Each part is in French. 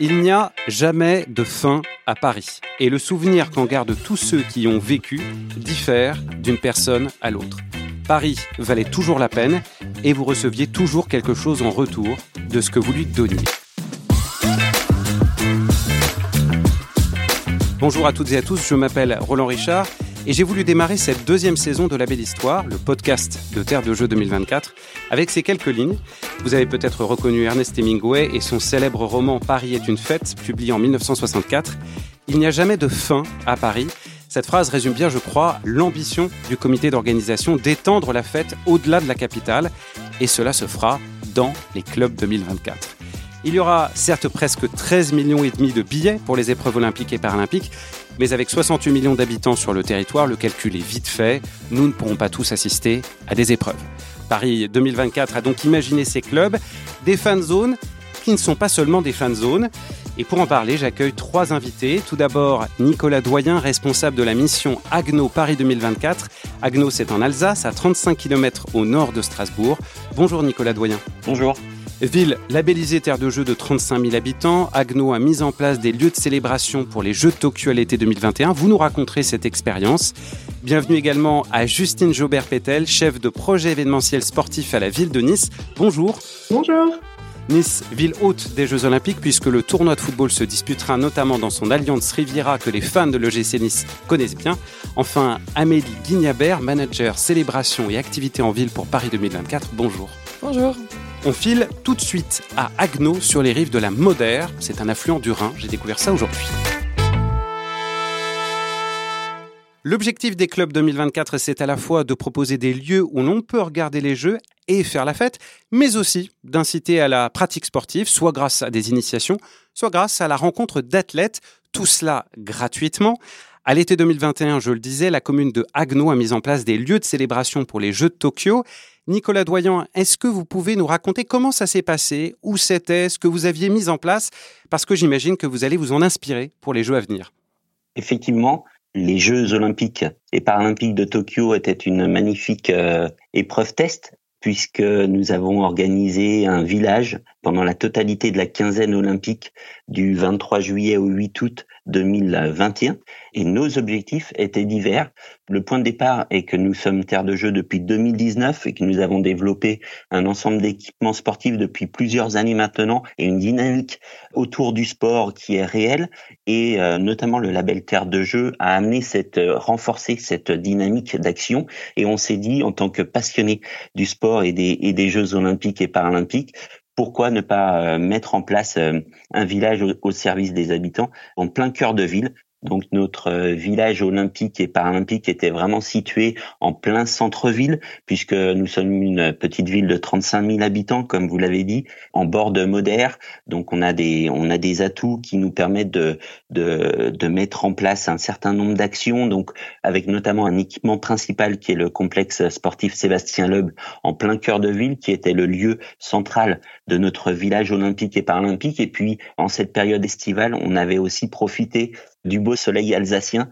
Il n'y a jamais de fin à Paris. Et le souvenir qu'en gardent tous ceux qui y ont vécu diffère d'une personne à l'autre. Paris valait toujours la peine et vous receviez toujours quelque chose en retour de ce que vous lui donniez. Bonjour à toutes et à tous, je m'appelle Roland Richard et j'ai voulu démarrer cette deuxième saison de La Belle Histoire, le podcast de Terre de Jeux 2024, avec ces quelques lignes. Vous avez peut-être reconnu Ernest Hemingway et son célèbre roman Paris est une fête, publié en 1964. Il n'y a jamais de fin à Paris. Cette phrase résume bien, je crois, l'ambition du comité d'organisation d'étendre la fête au-delà de la capitale, et cela se fera dans les clubs 2024. Il y aura certes presque 13 millions et demi de billets pour les épreuves olympiques et paralympiques, mais avec 68 millions d'habitants sur le territoire, le calcul est vite fait. Nous ne pourrons pas tous assister à des épreuves. Paris 2024 a donc imaginé ces clubs, des fan zones qui ne sont pas seulement des fan zones. Et pour en parler, j'accueille trois invités. Tout d'abord, Nicolas Doyen, responsable de la mission Agno Paris 2024. Agno, c'est en Alsace, à 35 km au nord de Strasbourg. Bonjour Nicolas Doyen. Bonjour. Ville labellisée terre de jeu de 35 000 habitants, Agno a mis en place des lieux de célébration pour les Jeux de Tokyo à l'été 2021. Vous nous raconterez cette expérience. Bienvenue également à Justine Jaubert-Pétel, chef de projet événementiel sportif à la ville de Nice. Bonjour. Bonjour. Nice, ville haute des Jeux Olympiques, puisque le tournoi de football se disputera notamment dans son alliance Riviera que les fans de l'EGC Nice connaissent bien. Enfin, Amélie Guignabert, manager célébration et activités en ville pour Paris 2024. Bonjour. Bonjour. On file tout de suite à Agno sur les rives de la Modère. C'est un affluent du Rhin. J'ai découvert ça aujourd'hui. L'objectif des clubs 2024, c'est à la fois de proposer des lieux où l'on peut regarder les jeux et faire la fête, mais aussi d'inciter à la pratique sportive, soit grâce à des initiations, soit grâce à la rencontre d'athlètes, tout cela gratuitement. À l'été 2021, je le disais, la commune de Agno a mis en place des lieux de célébration pour les Jeux de Tokyo. Nicolas Doyen, est-ce que vous pouvez nous raconter comment ça s'est passé, où c'était, ce que vous aviez mis en place? Parce que j'imagine que vous allez vous en inspirer pour les Jeux à venir. Effectivement, les Jeux olympiques et paralympiques de Tokyo étaient une magnifique euh, épreuve test puisque nous avons organisé un village pendant la totalité de la quinzaine olympique du 23 juillet au 8 août 2021 et nos objectifs étaient divers. Le point de départ est que nous sommes terre de jeu depuis 2019 et que nous avons développé un ensemble d'équipements sportifs depuis plusieurs années maintenant et une dynamique autour du sport qui est réelle. Et euh, notamment le label terre de jeu a amené cette euh, renforcer cette dynamique d'action. Et on s'est dit en tant que passionné du sport et des, et des Jeux olympiques et paralympiques pourquoi ne pas euh, mettre en place un village au, service des habitants en plein cœur de ville donc notre euh, village olympique et paralympique était vraiment situé en plein centre-ville, puisque nous sommes une petite ville de 35 000 habitants, comme vous l'avez dit, en bord de Modère. Donc on a des on a des atouts qui nous permettent de de, de mettre en place un certain nombre d'actions. Donc avec notamment un équipement principal qui est le complexe sportif Sébastien Loeb en plein cœur de ville, qui était le lieu central de notre village olympique et paralympique. Et puis en cette période estivale, on avait aussi profité du beau soleil alsacien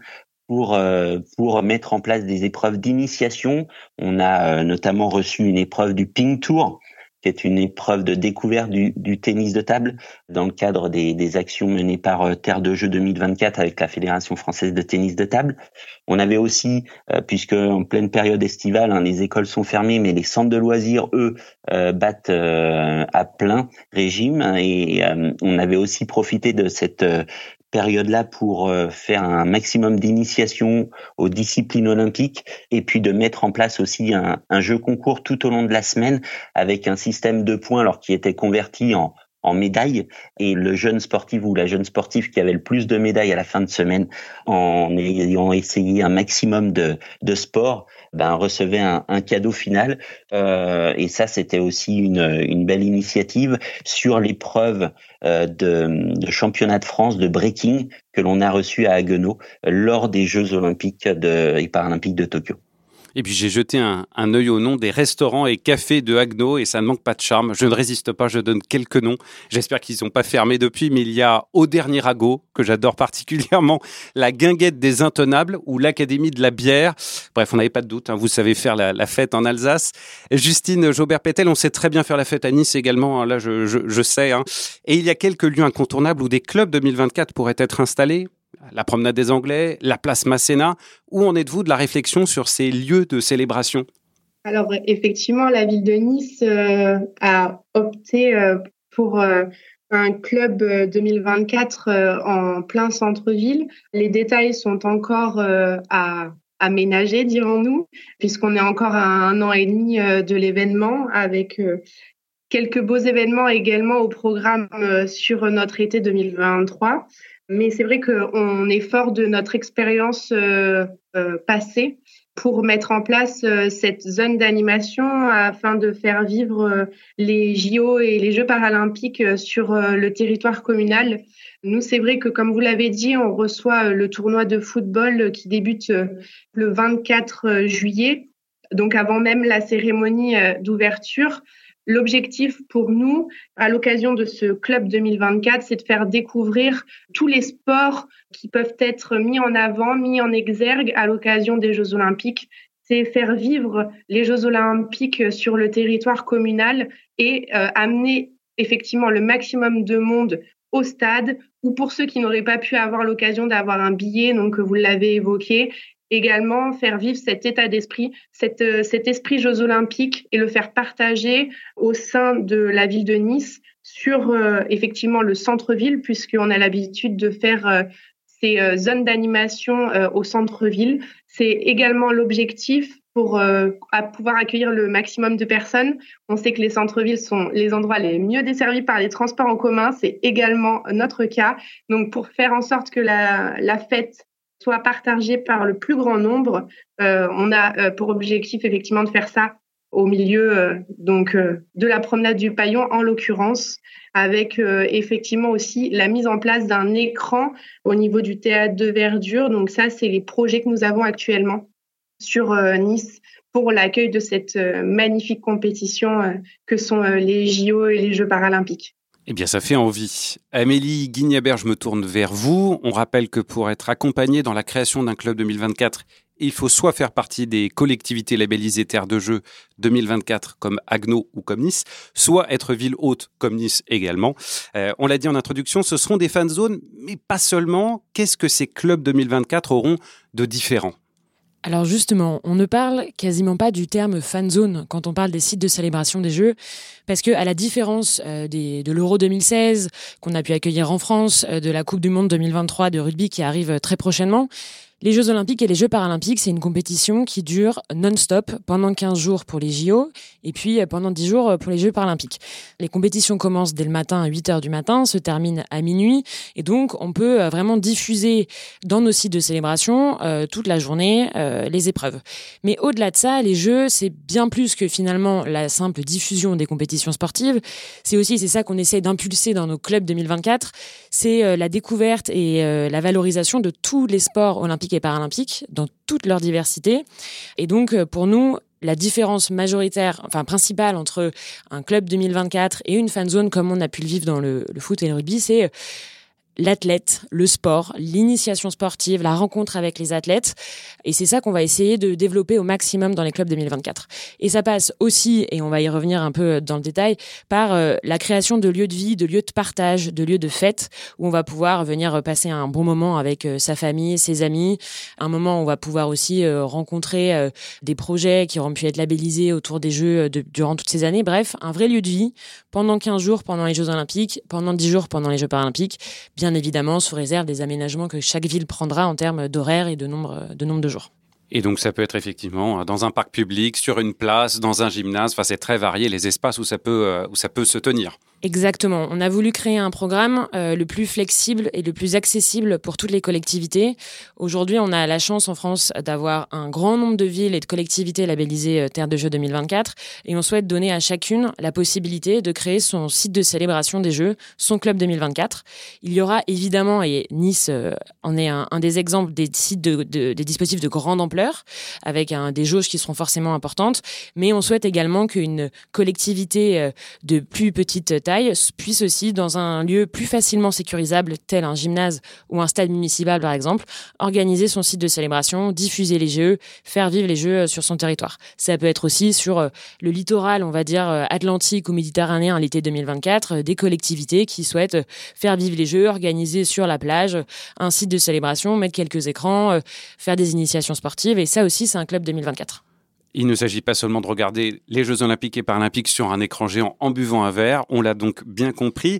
pour euh, pour mettre en place des épreuves d'initiation. On a euh, notamment reçu une épreuve du ping tour qui est une épreuve de découverte du, du tennis de table dans le cadre des, des actions menées par euh, Terre de Jeux 2024 avec la Fédération française de tennis de table. On avait aussi, puisque en pleine période estivale, hein, les écoles sont fermées, mais les centres de loisirs, eux, battent à plein régime. Et on avait aussi profité de cette période-là pour euh, faire un maximum d'initiation aux disciplines olympiques et puis de mettre en place aussi un, un, jeu concours tout au long de la semaine avec un système de points alors qui était converti en en médailles et le jeune sportif ou la jeune sportive qui avait le plus de médailles à la fin de semaine en ayant essayé un maximum de, de sport ben recevait un, cadeau final euh, et ça c'était aussi une, belle initiative sur l'épreuve euh, de, championnat de France de breaking que l'on a reçu à Haguenau lors des Jeux olympiques et paralympiques de Tokyo. Et puis j'ai jeté un, un, œil au nom des restaurants et cafés de Agno et ça ne manque pas de charme. Je ne résiste pas, je donne quelques noms. J'espère qu'ils n'ont pas fermé depuis, mais il y a Au Dernier Rago, que j'adore particulièrement, la Guinguette des Intenables ou l'Académie de la bière. Bref, on n'avait pas de doute, hein, vous savez faire la, fête en Alsace. Justine Jaubert-Pétel, on sait très bien faire la fête à Nice également, hein, là je, je, sais. Hein. Et il y a quelques lieux incontournables où des clubs 2024 pourraient être installés la promenade des Anglais, la place Masséna. Où en êtes-vous de la réflexion sur ces lieux de célébration? Alors effectivement, la ville de Nice euh, a opté euh, pour euh, un club 2024 en plein centre-ville. Les détails sont encore à aménager, dirons-nous, puisqu'on est encore à un an et demi de l'événement avec quelques beaux événements également au programme sur notre été 2023. Mais c'est vrai qu'on est fort de notre expérience euh, euh, passée pour mettre en place euh, cette zone d'animation afin de faire vivre les JO et les Jeux paralympiques sur le territoire communal. Nous, c'est vrai que comme vous l'avez dit, on reçoit le tournoi de football qui débute le 24 juillet, donc avant même la cérémonie d'ouverture. L'objectif pour nous, à l'occasion de ce club 2024, c'est de faire découvrir tous les sports qui peuvent être mis en avant, mis en exergue à l'occasion des Jeux olympiques. C'est faire vivre les Jeux olympiques sur le territoire communal et euh, amener effectivement le maximum de monde au stade ou pour ceux qui n'auraient pas pu avoir l'occasion d'avoir un billet, donc vous l'avez évoqué, également faire vivre cet état d'esprit, cet, euh, cet esprit Jeux olympiques et le faire partager au sein de la ville de Nice sur euh, effectivement le centre-ville, puisqu'on a l'habitude de faire euh, ces zones d'animation au centre-ville. C'est également l'objectif pour à pouvoir accueillir le maximum de personnes. On sait que les centres-villes sont les endroits les mieux desservis par les transports en commun. C'est également notre cas. Donc, pour faire en sorte que la, la fête soit partagé par le plus grand nombre. Euh, on a euh, pour objectif effectivement de faire ça au milieu euh, donc de la promenade du Paillon en l'occurrence, avec effectivement aussi la mise en place d'un écran au niveau du théâtre de verdure. Donc ça, c'est les projets que nous avons actuellement sur Nice pour l'accueil de cette magnifique compétition que sont les JO et les Jeux paralympiques. Eh bien, ça fait envie. Amélie Guignabert, je me tourne vers vous. On rappelle que pour être accompagné dans la création d'un club 2024, il faut soit faire partie des collectivités labellisées Terre de Jeu 2024 comme Agno ou comme Nice, soit être ville haute comme Nice également. Euh, on l'a dit en introduction, ce seront des fan zones, mais pas seulement. Qu'est-ce que ces clubs 2024 auront de différent? Alors justement, on ne parle quasiment pas du terme fan zone quand on parle des sites de célébration des Jeux, parce que à la différence euh, de l'Euro 2016 qu'on a pu accueillir en France, euh, de la Coupe du Monde 2023 de rugby qui arrive très prochainement, les Jeux Olympiques et les Jeux Paralympiques, c'est une compétition qui dure non-stop pendant 15 jours pour les JO et puis euh, pendant 10 jours euh, pour les Jeux Paralympiques. Les compétitions commencent dès le matin à 8 heures du matin, se terminent à minuit et donc on peut euh, vraiment diffuser dans nos sites de célébration toute la journée les épreuves. Mais au-delà de ça, les Jeux, c'est bien plus que finalement la simple diffusion des compétitions sportives. C'est aussi, c'est ça qu'on essaie d'impulser dans nos clubs 2024, c'est la découverte et la valorisation de tous les sports olympiques et paralympiques dans toute leur diversité. Et donc, euh, pour nous, la différence majoritaire, enfin principale entre un club 2024 et une fan zone comme on a pu le vivre dans le, le foot et le rugby, c'est l'athlète, le sport, l'initiation sportive, la rencontre avec les athlètes. Et c'est ça qu'on va essayer de développer au maximum dans les clubs 2024. Et ça passe aussi, et on va y revenir un peu dans le détail, par euh, la création de lieux de vie, de lieux de partage, de lieux de fête, où on va pouvoir venir passer un bon moment avec euh, sa famille, ses amis, un moment où on va pouvoir aussi euh, rencontrer des projets qui auront pu être labellisés autour des Jeux durant toutes ces années. Bref, un vrai lieu de vie pendant 15 jours pendant les Jeux olympiques, pendant 10 jours pendant les Jeux paralympiques, bien bien évidemment sous réserve des aménagements que chaque ville prendra en termes d'horaire et de nombre, de nombre de jours. Et donc ça peut être effectivement dans un parc public, sur une place, dans un gymnase, enfin c'est très varié les espaces où ça peut, euh, où ça peut se tenir. Exactement. On a voulu créer un programme euh, le plus flexible et le plus accessible pour toutes les collectivités. Aujourd'hui, on a la chance en France d'avoir un grand nombre de villes et de collectivités labellisées euh, Terre de Jeux 2024 et on souhaite donner à chacune la possibilité de créer son site de célébration des Jeux, son club 2024. Il y aura évidemment, et Nice euh, en est un, des exemples, des sites de, des dispositifs de grande ampleur avec des jauges qui seront forcément importantes, mais on souhaite également qu'une collectivité de plus petite puisse aussi, dans un lieu plus facilement sécurisable, tel un gymnase ou un stade municipal par exemple, organiser son site de célébration, diffuser les jeux, faire vivre les jeux euh, sur son territoire. Ça peut être aussi sur euh, le littoral, on va dire, euh, atlantique ou méditerranéen l'été 2024, des collectivités qui souhaitent faire vivre les jeux, organiser sur la plage un site de célébration, mettre quelques écrans, faire des initiations sportives. Et ça aussi, c'est un club 2024. Il ne s'agit pas seulement de regarder les Jeux olympiques et paralympiques sur un écran géant en buvant un verre, on l'a donc bien compris.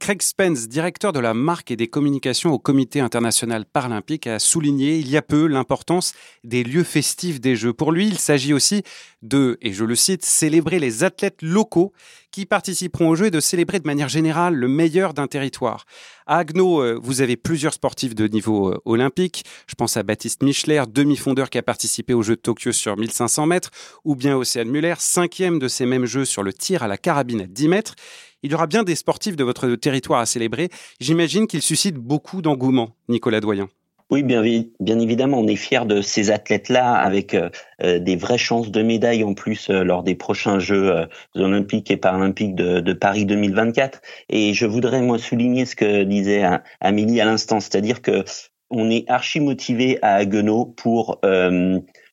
Craig Spence, directeur de la marque et des communications au Comité international paralympique, a souligné il y a peu l'importance des lieux festifs des Jeux. Pour lui, il s'agit aussi de, et je le cite, célébrer les athlètes locaux qui participeront aux Jeux et de célébrer de manière générale le meilleur d'un territoire. À Agno, euh, vous avez plusieurs sportifs de niveau euh, olympique. Je pense à Baptiste Michler, demi-fondeur qui a participé aux Jeux de Tokyo sur 1500 mètres, ou bien Océane Muller, cinquième de ces mêmes Jeux sur le tir à la carabine à 10 mètres. Il y aura bien des sportifs de votre territoire à célébrer. J'imagine qu'ils suscitent beaucoup d'engouement, Nicolas Doyen. Oui, bien, évidemment, on est fiers de ces athlètes-là avec euh, euh, des vraies chances de médaille en plus euh, lors des prochains Jeux olympiques et paralympiques de, de, Paris 2024. Et je voudrais moi souligner ce que disait Amélie à l'instant, c'est-à-dire que on est archi motivé à Haguenau pour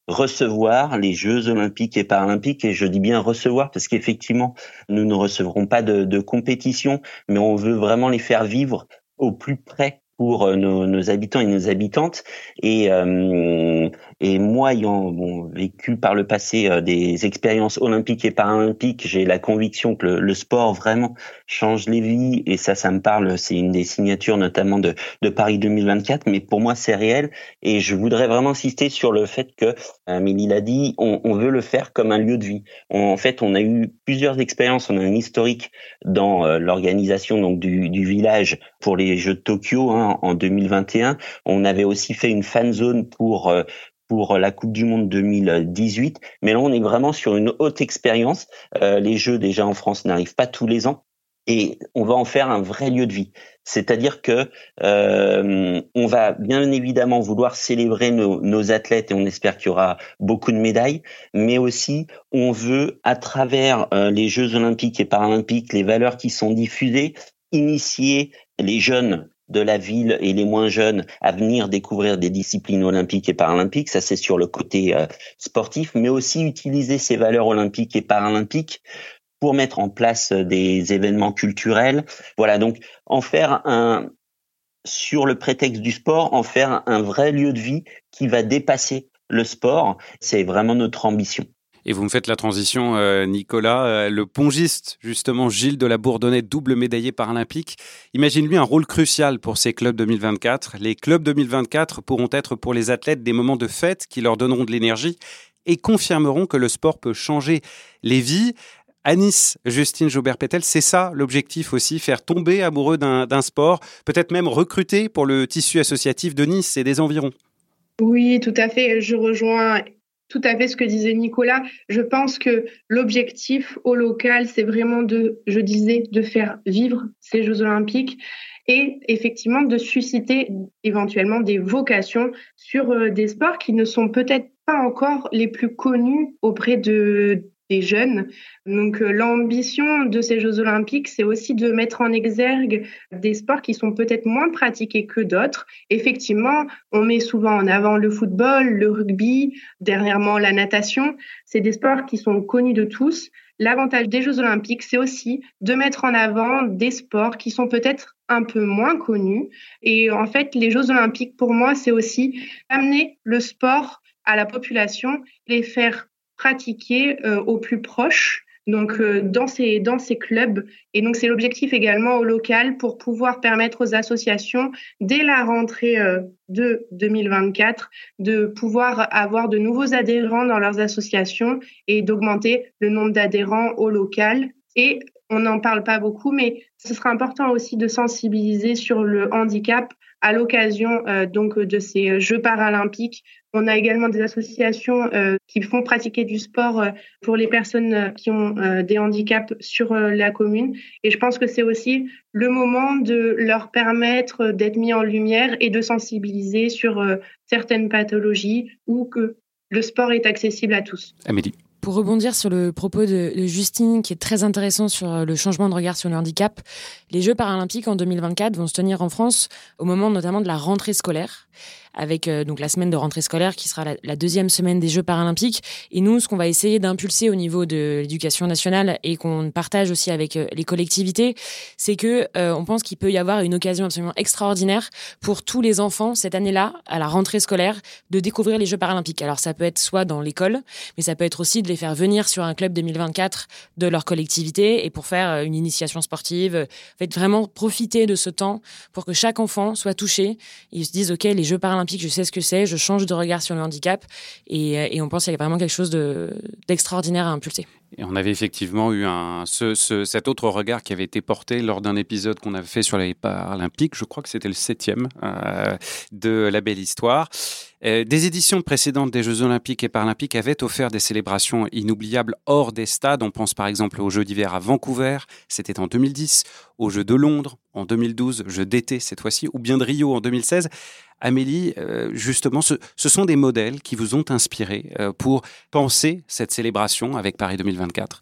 recevoir les Jeux olympiques et paralympiques et je dis bien recevoir parce qu'effectivement nous ne recevrons pas de, de compétition mais on veut vraiment les faire vivre au plus près pour euh, nos, habitants et nos habitantes. Et, euh, et moi, ayant bon, vécu par le passé euh, des expériences olympiques et paralympiques, j'ai la conviction que le, le, sport vraiment change les vies. Et ça, ça me parle. C'est une des signatures notamment de, de Paris 2024. Mais pour moi, c'est réel. Et je voudrais vraiment insister sur le fait que, Amélie l'a dit, on, on, veut le faire comme un lieu de vie. en fait, on a eu plusieurs expériences. On a un historique dans l'organisation donc du, du village pour les Jeux de Tokyo. Hein, en 2021. On avait aussi fait une fan zone pour euh, pour la Coupe du Monde 2018. Mais là, on est vraiment sur une haute expérience. Euh, les Jeux déjà en France n'arrivent pas tous les ans. Et on va en faire un vrai lieu de vie. C'est-à-dire que euh, on va bien évidemment vouloir célébrer nos, nos athlètes et on espère qu'il y aura beaucoup de médailles, mais aussi on veut à travers les Jeux olympiques et paralympiques, les valeurs qui sont diffusées, initier les jeunes de la ville et les moins jeunes à venir découvrir des disciplines olympiques et paralympiques. Ça, c'est sur le côté euh, sportif, mais aussi utiliser ces valeurs olympiques et paralympiques pour mettre en place euh, des événements culturels. Voilà, donc en faire un, sur le prétexte du sport, en faire un vrai lieu de vie qui va dépasser le sport. C'est vraiment notre ambition. Et vous me faites la transition, euh, Nicolas. Euh, le pongiste, justement, Gilles de la Bourdonnais, double médaillé paralympique, imagine lui un rôle crucial pour ces clubs 2024. Les clubs 2024 pourront être pour les athlètes des moments de fête qui leur donneront de l'énergie et confirmeront que le sport peut changer les vies. À Nice, Justine Joubert-Pétel, c'est ça l'objectif aussi, faire tomber amoureux d'un sport, peut-être même recruter pour le tissu associatif de Nice et des environs. Oui, tout à fait. Je rejoins tout à fait ce que disait Nicolas. Je pense que l'objectif au local, c'est vraiment de, je disais, de faire vivre ces Jeux olympiques et effectivement de susciter éventuellement des vocations sur euh, des sports qui ne sont peut-être pas encore les plus connus auprès de, des jeunes. Donc euh, l'ambition de ces Jeux olympiques, c'est aussi de mettre en exergue des sports qui sont peut-être moins pratiqués que d'autres. Effectivement, on met souvent en avant le football, le rugby, dernièrement la natation. C'est des sports qui sont connus de tous. L'avantage des Jeux olympiques, c'est aussi de mettre en avant des sports qui sont peut-être un peu moins connus. Et en fait, les Jeux olympiques, pour moi, c'est aussi amener le sport à la population, les faire pratiquer euh, au plus proche donc euh, dans ces clubs. Et donc c'est l'objectif également au local pour pouvoir permettre aux associations dès la rentrée euh, de 2024 de pouvoir avoir de nouveaux adhérents dans leurs associations et d'augmenter le nombre d'adhérents au local et on n'en parle pas beaucoup, mais ce sera important aussi de sensibiliser sur le handicap à l'occasion euh, donc de ces Jeux paralympiques. On a également des associations euh, qui font pratiquer du sport euh, pour les personnes qui ont des handicaps sur la commune. Et je pense que c'est aussi le moment de leur permettre d'être mis en lumière et de sensibiliser sur certaines pathologies ou que le sport est accessible à tous. Amélie. Pour rebondir sur le propos de, Justine, qui est très intéressant sur euh, le changement de regard sur le handicap, les Jeux paralympiques en 2024 vont se tenir en France au moment notamment de la rentrée scolaire avec euh, donc la semaine de rentrée scolaire qui sera la, deuxième semaine des Jeux paralympiques. Et nous, ce qu'on va essayer d'impulser au niveau de l'éducation nationale et qu'on partage aussi avec euh, les collectivités, c'est que euh, on pense qu'il peut y avoir une occasion absolument extraordinaire pour tous les enfants cette année-là, à la rentrée scolaire, de découvrir les Jeux paralympiques. Alors ça peut être soit dans l'école, mais ça peut être aussi de les faire venir sur un club 2024 de leur collectivité et pour faire une initiation sportive. En vraiment profiter de ce temps pour que chaque enfant soit touché. Ils se disent, OK, les Jeux paralympiques je sais ce que c'est, je change de regard sur le handicap et, euh, on pense qu'il y a vraiment quelque chose d'extraordinaire à impulser. Et on avait effectivement eu un, cet autre regard qui avait été porté lors d'un épisode qu'on avait fait sur les Paralympiques. Je crois que c'était le septième euh, de La Belle Histoire. Euh, des éditions précédentes des Jeux Olympiques et Paralympiques avaient offert des célébrations inoubliables hors des stades. On pense par exemple aux Jeux d'hiver à Vancouver, c'était en 2010, aux Jeux de Londres en 2012, Jeux d'été cette fois-ci, ou bien de Rio en 2016. Amélie, euh, justement, ce, sont des modèles qui vous ont inspiré euh, pour penser cette célébration avec Paris 2024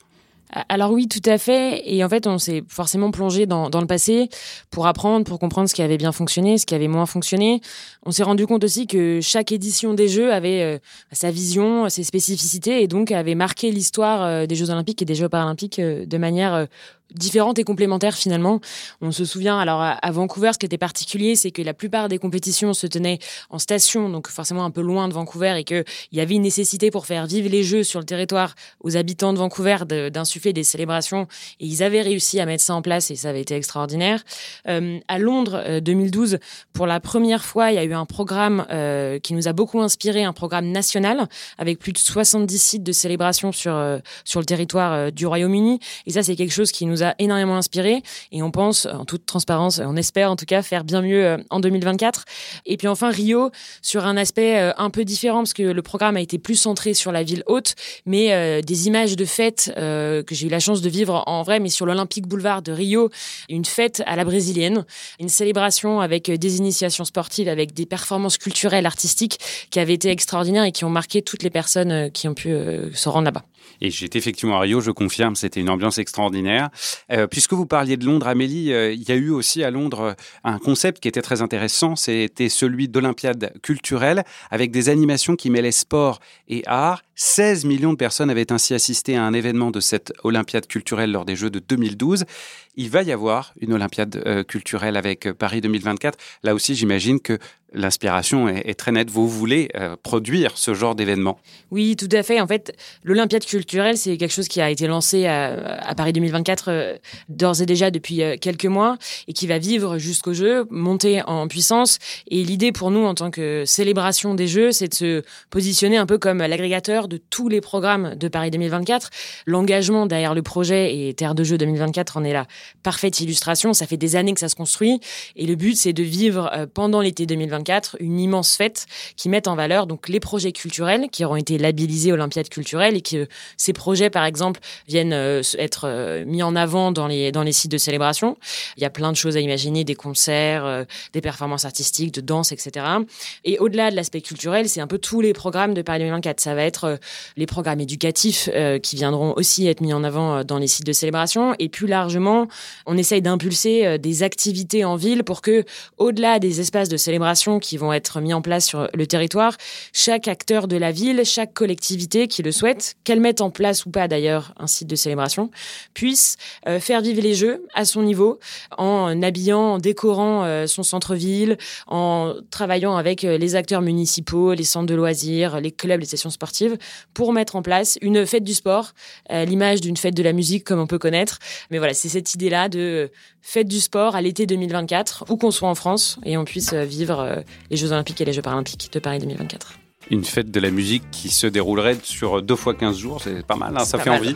alors oui, tout à fait. Et en fait, on s'est forcément plongé dans, le passé pour apprendre, pour comprendre ce qui avait bien fonctionné, ce qui avait moins fonctionné. On s'est rendu compte aussi que chaque édition des Jeux avait euh, sa vision, ses spécificités, et donc avait marqué l'histoire des Jeux olympiques et des Jeux paralympiques de manière différentes et complémentaires finalement. On se souvient, alors à Vancouver, ce qui était particulier, c'est que la plupart des compétitions se tenaient en station, donc forcément un peu loin de Vancouver, et qu'il y avait une nécessité pour faire vivre les Jeux sur le territoire aux habitants de Vancouver d'insuffler des célébrations, et ils avaient réussi à mettre ça en place, et ça avait été extraordinaire. Euh, à Londres, 2012, euh, pour la première fois, il y a eu un programme euh, qui nous a beaucoup inspiré, un programme national, avec plus de 70 sites de célébration sur, sur le territoire du Royaume-Uni, et ça c'est quelque chose qui nous a énormément inspiré et on pense, en toute transparence, on espère en tout cas faire bien mieux euh, en 2024. Et puis enfin Rio sur un aspect euh, un peu différent parce que le programme a été plus centré sur la ville haute, mais euh, des images de fêtes que j'ai eu la chance de vivre en vrai, mais sur l'Olympique Boulevard de Rio, une fête à la brésilienne, une célébration avec des initiations sportives, avec des performances culturelles, artistiques qui avaient été extraordinaires et qui ont marqué toutes les personnes qui ont pu se rendre là-bas. Et j'étais effectivement à Rio, je confirme, c'était une ambiance extraordinaire. Euh, puisque vous parliez de Londres, Amélie, euh, il y a eu aussi à Londres euh, un concept qui était très intéressant, c'était celui d'Olympiade culturelle, avec des animations qui mêlaient sport et art. 16 millions de personnes avaient ainsi assisté à un événement de cette Olympiade culturelle lors des Jeux de 2012. Il va y avoir une Olympiade culturelle avec Paris 2024. Là aussi, j'imagine que l'inspiration est, très nette. Vous voulez euh, produire ce genre d'événement? Oui, tout à fait. En fait, l'Olympiade culturelle, c'est quelque chose qui a été lancé à, Paris 2024 euh, d'ores et déjà depuis euh, quelques mois et qui va vivre jusqu'au jeu, monter en puissance. Et l'idée pour nous, en tant que célébration des Jeux, c'est de se positionner un peu comme l'agrégateur de tous les programmes de Paris 2024. L'engagement derrière le projet et Terre de Jeux 2024 en est la parfaite illustration. Ça fait des années que ça se construit et le but, c'est de vivre pendant l'été 2024 une immense fête qui met en valeur donc les projets culturels qui auront été labellisés Olympiade culturelle et que ces projets, par exemple, viennent euh, être euh, mis en avant dans les, dans les sites de célébration. Il y a plein de choses à imaginer, des concerts, euh, des performances artistiques, de danse, etc. Et au-delà de l'aspect culturel, c'est un peu tous les programmes de Paris 2024. Ça va être les programmes éducatifs qui viendront aussi être mis en avant dans les sites de célébration. Et plus largement, on essaye d'impulser des activités en ville pour que, au-delà des espaces de célébration, qui vont être mis en place sur le territoire, chaque acteur de la ville, chaque collectivité qui le souhaite, qu'elle mette en place ou pas d'ailleurs un site de célébration, puisse euh, faire vivre les jeux à son niveau en habillant, en décorant euh, son centre-ville, en travaillant avec euh, les acteurs municipaux, les centres de loisirs, les clubs, les sessions sportives, pour mettre en place une fête du sport, l'image d'une fête de la musique comme on peut connaître. Mais voilà, c'est cette idée-là de fête du sport à l'été 2024, où qu'on soit en France, et on puisse vivre euh, les Jeux Olympiques et les Jeux Paralympiques de Paris 2024 une fête de la musique qui se déroulerait sur deux fois 15 jours, c'est pas mal, hein, ça fait envie.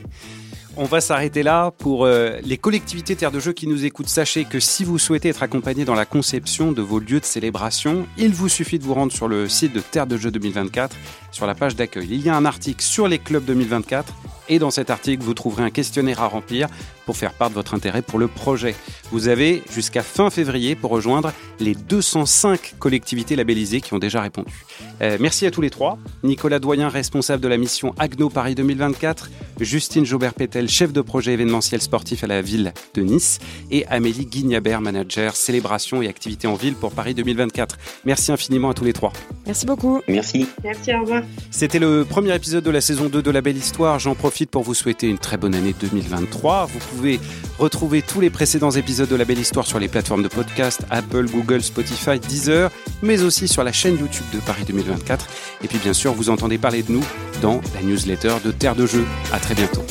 On va s'arrêter là. Pour euh, les collectivités Terre de Jeux qui nous écoutent, sachez que si vous souhaitez être accompagné dans la conception de vos lieux de célébration, il vous suffit de vous rendre sur le site de Terre de Jeux 2024, sur la page d'accueil. Il y a un article sur les clubs 2024 et dans cet article, vous trouverez un questionnaire à remplir pour faire part de votre intérêt pour le projet. Vous avez jusqu'à fin février pour rejoindre les 205 collectivités labellisées qui ont déjà répondu. Euh, merci à tous les trois. Nicolas Doyen, responsable de la mission Agno Paris 2024, Justine Jaubert-Pétel, chef de projet événementiel sportif à la ville de Nice, et Amélie Guignabert, manager célébration et activités en ville pour Paris 2024. Merci infiniment à tous les trois. Merci beaucoup. Merci. Merci, au revoir. C'était le premier épisode de la saison 2 de La Belle Histoire. J'en profite pour vous souhaiter une très bonne année 2023. Vous pouvez retrouver tous les précédents épisodes de La Belle Histoire sur les plateformes de podcast Apple, Google, Spotify, Deezer, mais aussi sur la chaîne YouTube de Paris 2024. Et puis bien sûr, vous entendez parler de nous dans la newsletter de Terre de Jeux. À très bientôt.